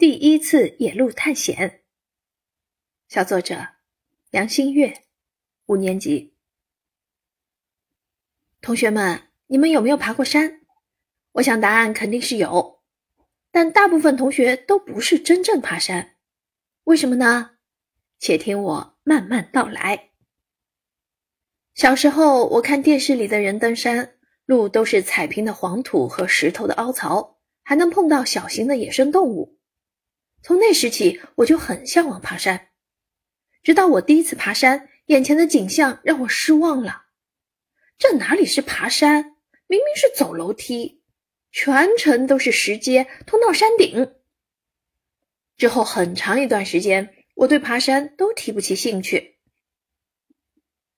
第一次野路探险。小作者杨新月，五年级。同学们，你们有没有爬过山？我想答案肯定是有，但大部分同学都不是真正爬山，为什么呢？且听我慢慢道来。小时候，我看电视里的人登山，路都是踩平的黄土和石头的凹槽，还能碰到小型的野生动物。从那时起，我就很向往爬山。直到我第一次爬山，眼前的景象让我失望了。这哪里是爬山，明明是走楼梯，全程都是石阶，通到山顶。之后很长一段时间，我对爬山都提不起兴趣。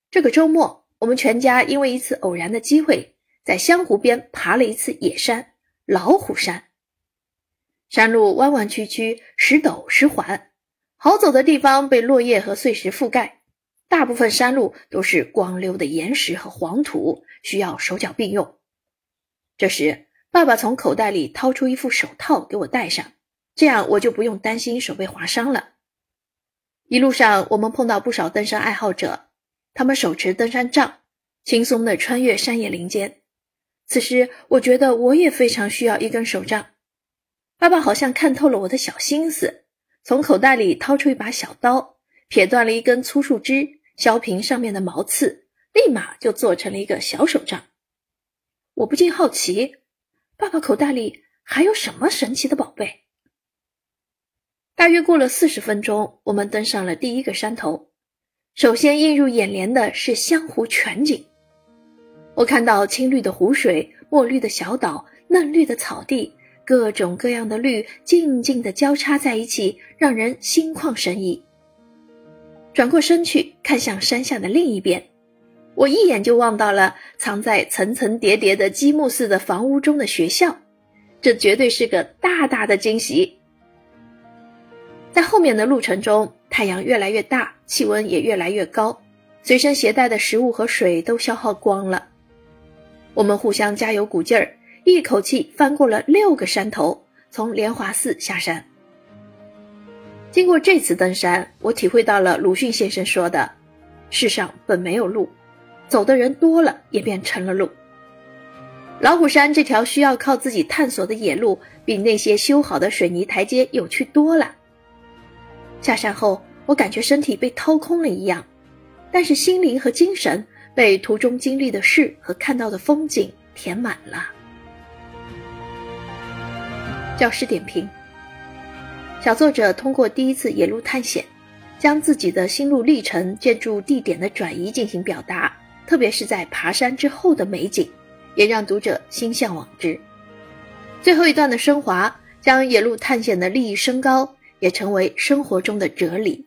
这个周末，我们全家因为一次偶然的机会，在湘湖边爬了一次野山——老虎山。山路弯弯曲曲，时陡时缓，好走的地方被落叶和碎石覆盖，大部分山路都是光溜的岩石和黄土，需要手脚并用。这时，爸爸从口袋里掏出一副手套给我戴上，这样我就不用担心手被划伤了。一路上，我们碰到不少登山爱好者，他们手持登山杖，轻松地穿越山野林间。此时，我觉得我也非常需要一根手杖。爸爸好像看透了我的小心思，从口袋里掏出一把小刀，撇断了一根粗树枝，削平上面的毛刺，立马就做成了一个小手杖。我不禁好奇，爸爸口袋里还有什么神奇的宝贝？大约过了四十分钟，我们登上了第一个山头。首先映入眼帘的是湘湖全景，我看到青绿的湖水、墨绿的小岛、嫩绿的草地。各种各样的绿静静地交叉在一起，让人心旷神怡。转过身去看向山下的另一边，我一眼就望到了藏在层层叠叠的积木似的房屋中的学校，这绝对是个大大的惊喜。在后面的路程中，太阳越来越大，气温也越来越高，随身携带的食物和水都消耗光了，我们互相加油鼓劲儿。一口气翻过了六个山头，从莲华寺下山。经过这次登山，我体会到了鲁迅先生说的：“世上本没有路，走的人多了，也便成了路。”老虎山这条需要靠自己探索的野路，比那些修好的水泥台阶有趣多了。下山后，我感觉身体被掏空了一样，但是心灵和精神被途中经历的事和看到的风景填满了。教师点评：小作者通过第一次野路探险，将自己的心路历程、建筑地点的转移进行表达，特别是在爬山之后的美景，也让读者心向往之。最后一段的升华，将野路探险的利益升高，也成为生活中的哲理。